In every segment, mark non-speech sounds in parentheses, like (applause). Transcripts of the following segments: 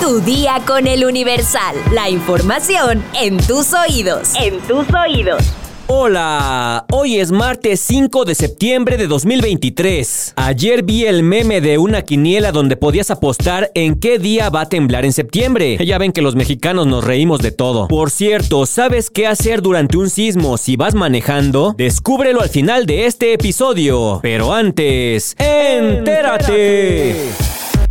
Tu día con el Universal. La información en tus oídos. En tus oídos. Hola, hoy es martes 5 de septiembre de 2023. Ayer vi el meme de una quiniela donde podías apostar en qué día va a temblar en septiembre. Ya ven que los mexicanos nos reímos de todo. Por cierto, ¿sabes qué hacer durante un sismo si vas manejando? Descúbrelo al final de este episodio. Pero antes, entérate.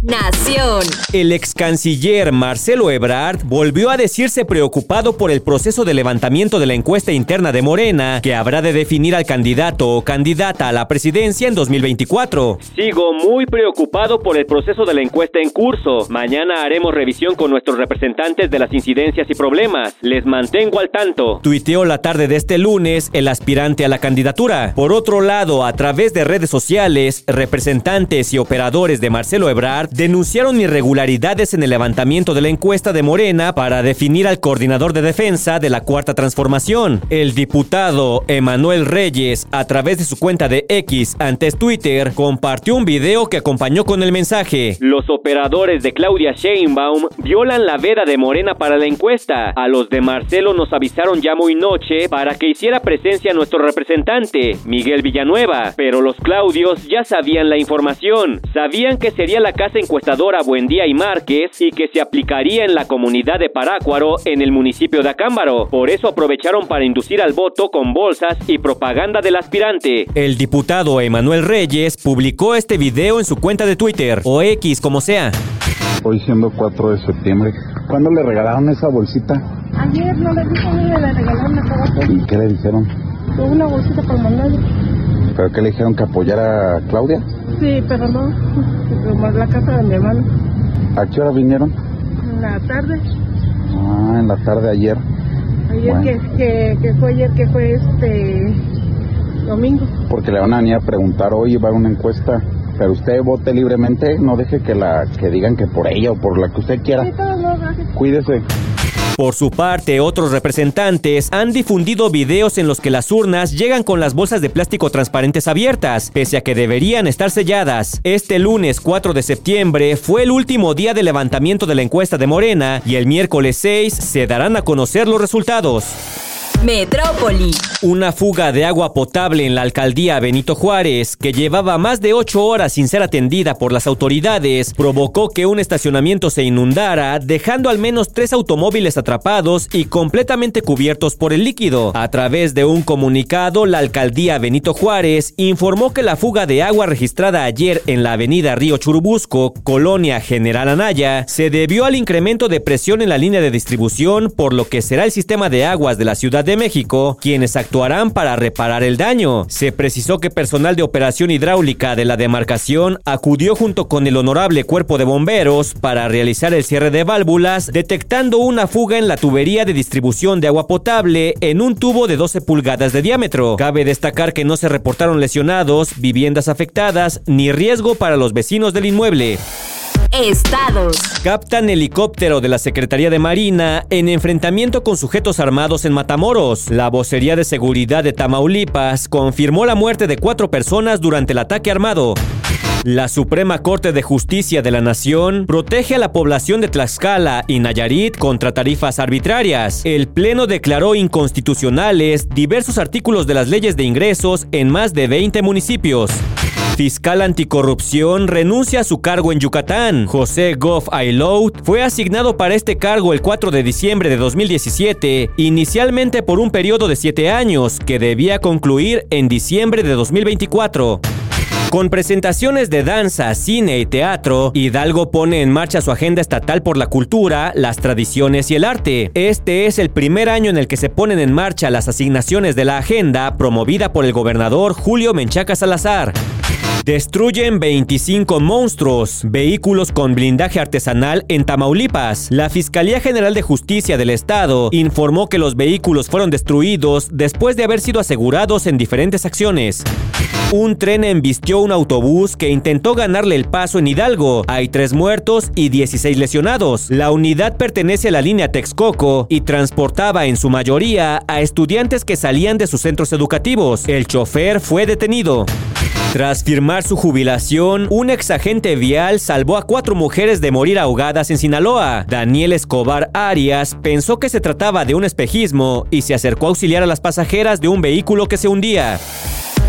Nación. El ex canciller Marcelo Ebrard volvió a decirse preocupado por el proceso de levantamiento de la encuesta interna de Morena, que habrá de definir al candidato o candidata a la presidencia en 2024. Sigo muy preocupado por el proceso de la encuesta en curso. Mañana haremos revisión con nuestros representantes de las incidencias y problemas. Les mantengo al tanto. Tuiteó la tarde de este lunes el aspirante a la candidatura. Por otro lado, a través de redes sociales, representantes y operadores de Marcelo Ebrard denunciaron irregularidades en el levantamiento de la encuesta de Morena para definir al coordinador de defensa de la Cuarta Transformación. El diputado Emanuel Reyes, a través de su cuenta de X antes Twitter, compartió un video que acompañó con el mensaje. Los operadores de Claudia Sheinbaum violan la veda de Morena para la encuesta. A los de Marcelo nos avisaron ya muy noche para que hiciera presencia nuestro representante, Miguel Villanueva, pero los Claudios ya sabían la información. Sabían que sería la casa encuestadora Buendía y Márquez y que se aplicaría en la comunidad de Parácuaro en el municipio de Acámbaro. Por eso aprovecharon para inducir al voto con bolsas y propaganda del aspirante. El diputado Emanuel Reyes publicó este video en su cuenta de Twitter o X como sea. Hoy siendo 4 de septiembre, ¿cuándo le regalaron esa bolsita? Ayer no le dijo ni le regalaron a trabajo. ¿Y qué le dijeron? Una bolsita para mandarle. ¿Pero qué le dijeron que apoyara a Claudia? Sí, pero no. Como es la casa de mi hermano. ¿A qué hora vinieron? En la tarde. Ah, en la tarde ayer. Ayer Bueno. que, que, que fue ayer que fue este domingo. Porque le van a venir a preguntar, hoy va a una encuesta, pero usted vote libremente, no deje que la que digan que por ella o por la que usted quiera. Sí, los gracias. Cuídese. Por su parte, otros representantes han difundido videos en los que las urnas llegan con las bolsas de plástico transparentes abiertas, pese a que deberían estar selladas. Este lunes 4 de septiembre fue el último día de levantamiento de la encuesta de Morena y el miércoles 6 se darán a conocer los resultados. Metrópoli. Una fuga de agua potable en la alcaldía Benito Juárez, que llevaba más de ocho horas sin ser atendida por las autoridades, provocó que un estacionamiento se inundara, dejando al menos tres automóviles atrapados y completamente cubiertos por el líquido. A través de un comunicado, la alcaldía Benito Juárez informó que la fuga de agua registrada ayer en la avenida Río Churubusco, colonia General Anaya, se debió al incremento de presión en la línea de distribución, por lo que será el sistema de aguas de la Ciudad de México quienes actuarán para reparar el daño. Se precisó que personal de operación hidráulica de la demarcación acudió junto con el honorable cuerpo de bomberos para realizar el cierre de válvulas, detectando una fuga en la tubería de distribución de agua potable en un tubo de 12 pulgadas de diámetro. Cabe destacar que no se reportaron lesionados, viviendas afectadas ni riesgo para los vecinos del inmueble. Estados. Captan helicóptero de la Secretaría de Marina en enfrentamiento con sujetos armados en Matamoros. La vocería de seguridad de Tamaulipas confirmó la muerte de cuatro personas durante el ataque armado. La Suprema Corte de Justicia de la Nación protege a la población de Tlaxcala y Nayarit contra tarifas arbitrarias. El Pleno declaró inconstitucionales diversos artículos de las leyes de ingresos en más de 20 municipios. Fiscal anticorrupción renuncia a su cargo en Yucatán. José Goff Ailout fue asignado para este cargo el 4 de diciembre de 2017, inicialmente por un periodo de 7 años, que debía concluir en diciembre de 2024. Con presentaciones de danza, cine y teatro, Hidalgo pone en marcha su agenda estatal por la cultura, las tradiciones y el arte. Este es el primer año en el que se ponen en marcha las asignaciones de la agenda promovida por el gobernador Julio Menchaca Salazar. Destruyen 25 monstruos, vehículos con blindaje artesanal en Tamaulipas. La Fiscalía General de Justicia del Estado informó que los vehículos fueron destruidos después de haber sido asegurados en diferentes acciones. Un tren embistió un autobús que intentó ganarle el paso en Hidalgo. Hay tres muertos y 16 lesionados. La unidad pertenece a la línea Texcoco y transportaba en su mayoría a estudiantes que salían de sus centros educativos. El chofer fue detenido. Tras firmar su jubilación, un exagente vial salvó a cuatro mujeres de morir ahogadas en Sinaloa. Daniel Escobar Arias pensó que se trataba de un espejismo y se acercó a auxiliar a las pasajeras de un vehículo que se hundía.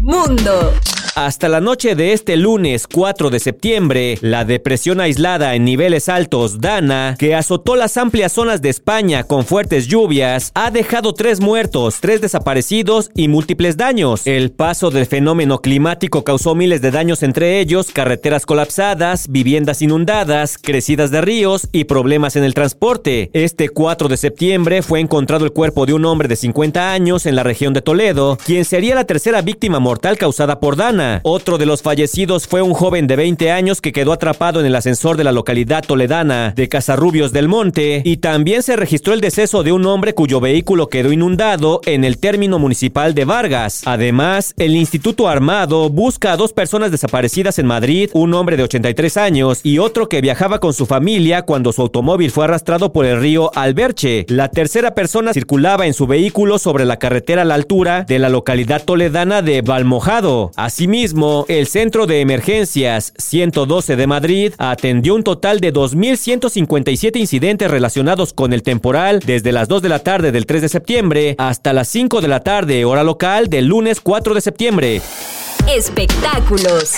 Mundo. Hasta la noche de este lunes 4 de septiembre, la depresión aislada en niveles altos Dana, que azotó las amplias zonas de España con fuertes lluvias, ha dejado tres muertos, tres desaparecidos y múltiples daños. El paso del fenómeno climático causó miles de daños entre ellos, carreteras colapsadas, viviendas inundadas, crecidas de ríos y problemas en el transporte. Este 4 de septiembre fue encontrado el cuerpo de un hombre de 50 años en la región de Toledo, quien sería la tercera víctima mortal causada por Dana. Otro de los fallecidos fue un joven de 20 años que quedó atrapado en el ascensor de la localidad toledana de Casarrubios del Monte y también se registró el deceso de un hombre cuyo vehículo quedó inundado en el término municipal de Vargas. Además, el Instituto Armado busca a dos personas desaparecidas en Madrid, un hombre de 83 años y otro que viajaba con su familia cuando su automóvil fue arrastrado por el río Alberche. La tercera persona circulaba en su vehículo sobre la carretera a la altura de la localidad toledana de Valmojado. Asimismo, Asimismo, el Centro de Emergencias 112 de Madrid atendió un total de 2.157 incidentes relacionados con el temporal desde las 2 de la tarde del 3 de septiembre hasta las 5 de la tarde hora local del lunes 4 de septiembre. Espectáculos.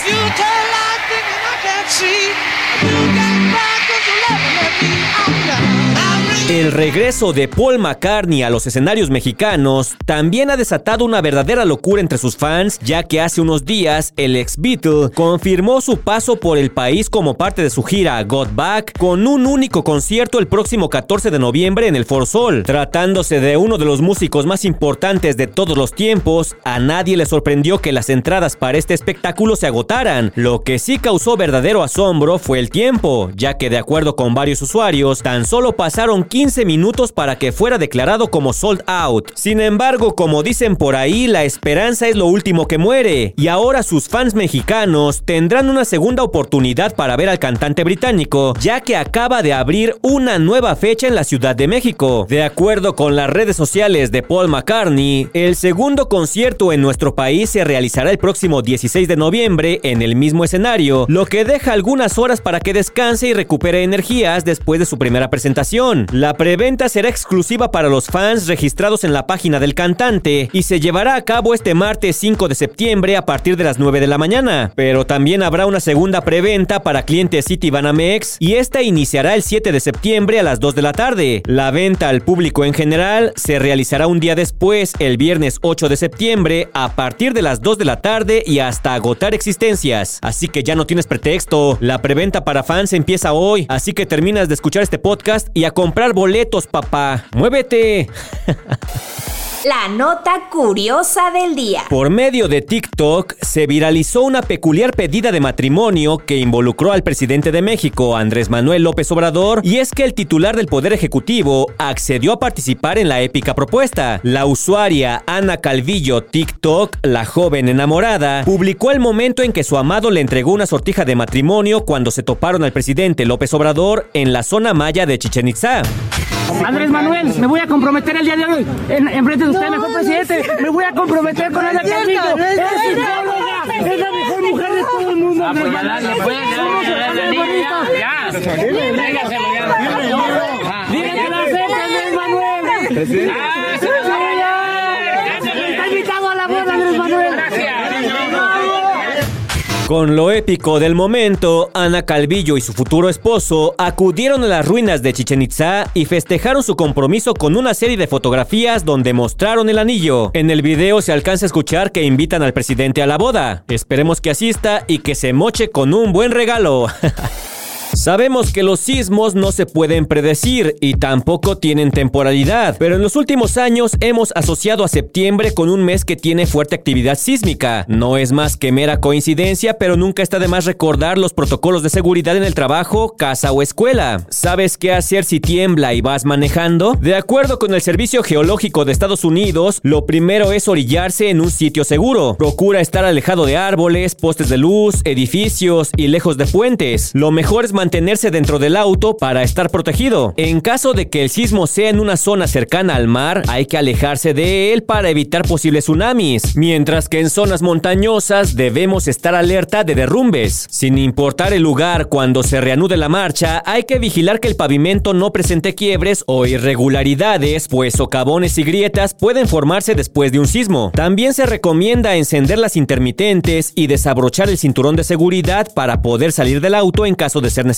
El regreso de Paul McCartney a los escenarios mexicanos también ha desatado una verdadera locura entre sus fans, ya que hace unos días el ex Beatle confirmó su paso por el país como parte de su gira Got Back con un único concierto el próximo 14 de noviembre en el For Sol. Tratándose de uno de los músicos más importantes de todos los tiempos, a nadie le sorprendió que las entradas para este espectáculo se agotaran. Lo que sí causó verdadero asombro fue el tiempo, ya que de acuerdo con varios usuarios, tan solo pasaron 15 minutos para que fuera declarado como sold out. Sin embargo, como dicen por ahí, la esperanza es lo último que muere, y ahora sus fans mexicanos tendrán una segunda oportunidad para ver al cantante británico, ya que acaba de abrir una nueva fecha en la Ciudad de México. De acuerdo con las redes sociales de Paul McCartney, el segundo concierto en nuestro país se realizará el próximo 16 de noviembre en el mismo escenario, lo que deja algunas horas para que descanse y recupere energías después de su primera presentación. Preventa será exclusiva para los fans registrados en la página del cantante y se llevará a cabo este martes 5 de septiembre a partir de las 9 de la mañana. Pero también habrá una segunda preventa para clientes City Banamex y esta iniciará el 7 de septiembre a las 2 de la tarde. La venta al público en general se realizará un día después, el viernes 8 de septiembre, a partir de las 2 de la tarde y hasta agotar existencias. Así que ya no tienes pretexto. La preventa para fans empieza hoy, así que terminas de escuchar este podcast y a comprar boletos, papá. ¡Muévete! (laughs) La nota curiosa del día. Por medio de TikTok se viralizó una peculiar pedida de matrimonio que involucró al presidente de México, Andrés Manuel López Obrador, y es que el titular del Poder Ejecutivo accedió a participar en la épica propuesta. La usuaria Ana Calvillo TikTok, la joven enamorada, publicó el momento en que su amado le entregó una sortija de matrimonio cuando se toparon al presidente López Obrador en la zona maya de Chichen Itzá. Andrés Manuel, me voy a comprometer el día de hoy. En, en frente de usted, mejor presidente. Me voy a comprometer con Ana Carrillo. Es psicóloga, es la mejor mujer de todo el mundo. Andrés Manuel. Andrés Manuel. Está invitado a la boda, Andrés Manuel. Con lo épico del momento, Ana Calvillo y su futuro esposo acudieron a las ruinas de Chichen Itza y festejaron su compromiso con una serie de fotografías donde mostraron el anillo. En el video se alcanza a escuchar que invitan al presidente a la boda. Esperemos que asista y que se moche con un buen regalo. (laughs) Sabemos que los sismos no se pueden predecir y tampoco tienen temporalidad, pero en los últimos años hemos asociado a septiembre con un mes que tiene fuerte actividad sísmica. No es más que mera coincidencia, pero nunca está de más recordar los protocolos de seguridad en el trabajo, casa o escuela. ¿Sabes qué hacer si tiembla y vas manejando? De acuerdo con el Servicio Geológico de Estados Unidos, lo primero es orillarse en un sitio seguro. Procura estar alejado de árboles, postes de luz, edificios y lejos de puentes. Lo mejor es mantener mantenerse dentro del auto para estar protegido. En caso de que el sismo sea en una zona cercana al mar, hay que alejarse de él para evitar posibles tsunamis, mientras que en zonas montañosas debemos estar alerta de derrumbes. Sin importar el lugar, cuando se reanude la marcha, hay que vigilar que el pavimento no presente quiebres o irregularidades, pues socavones y grietas pueden formarse después de un sismo. También se recomienda encender las intermitentes y desabrochar el cinturón de seguridad para poder salir del auto en caso de ser necesario.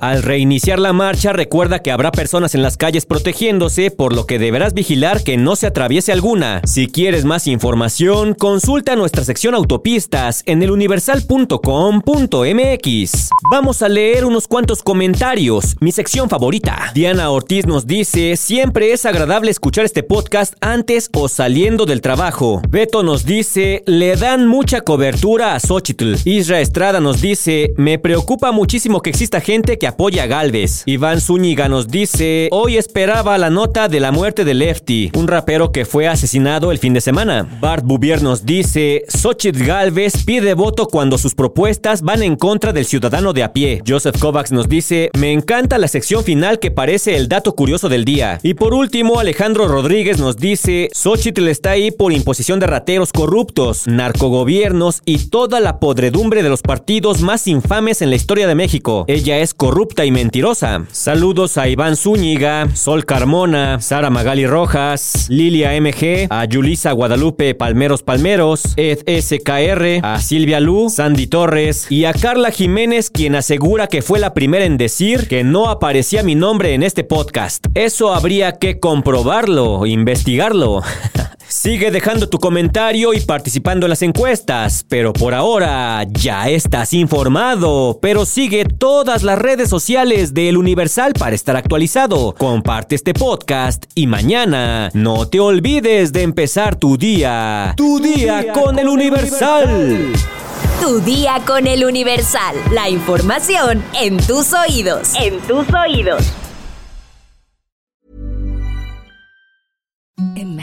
Al reiniciar la marcha, recuerda que habrá personas en las calles protegiéndose, por lo que deberás vigilar que no se atraviese alguna. Si quieres más información, consulta nuestra sección autopistas en eluniversal.com.mx. Vamos a leer unos cuantos comentarios, mi sección favorita. Diana Ortiz nos dice, siempre es agradable escuchar este podcast antes o saliendo del trabajo. Beto nos dice, le dan mucha cobertura a Xochitl. Isra Estrada nos dice, me preocupa muchísimo que exista gente que apoya a Galvez. Iván Zúñiga nos dice, hoy esperaba la nota de la muerte de Lefty, un rapero que fue asesinado el fin de semana. Bart Bouvier nos dice, Xochitl Galvez pide voto cuando sus propuestas van en contra del ciudadano de a pie. Joseph Kovacs nos dice, me encanta la sección final que parece el dato curioso del día. Y por último, Alejandro Rodríguez nos dice, Xochitl está ahí por imposición de rateros corruptos, narcogobiernos y toda la podredumbre de los partidos más infames en la historia de México. Ella es corrupta y mentirosa. Saludos a Iván Zúñiga, Sol Carmona, Sara Magali Rojas, Lilia MG, a Yulisa Guadalupe Palmeros Palmeros, Ed SKR, a Silvia Lu, Sandy Torres y a Carla Jiménez, quien asegura que fue la primera en decir que no aparecía mi nombre en este podcast. Eso habría que comprobarlo, investigarlo. (laughs) Sigue dejando tu comentario y participando en las encuestas, pero por ahora ya estás informado. Pero sigue todas las redes sociales de El Universal para estar actualizado. Comparte este podcast y mañana no te olvides de empezar tu día. Tu, día, con, El Universal. Tu día con El Universal. La información en tus oídos. En tus oídos.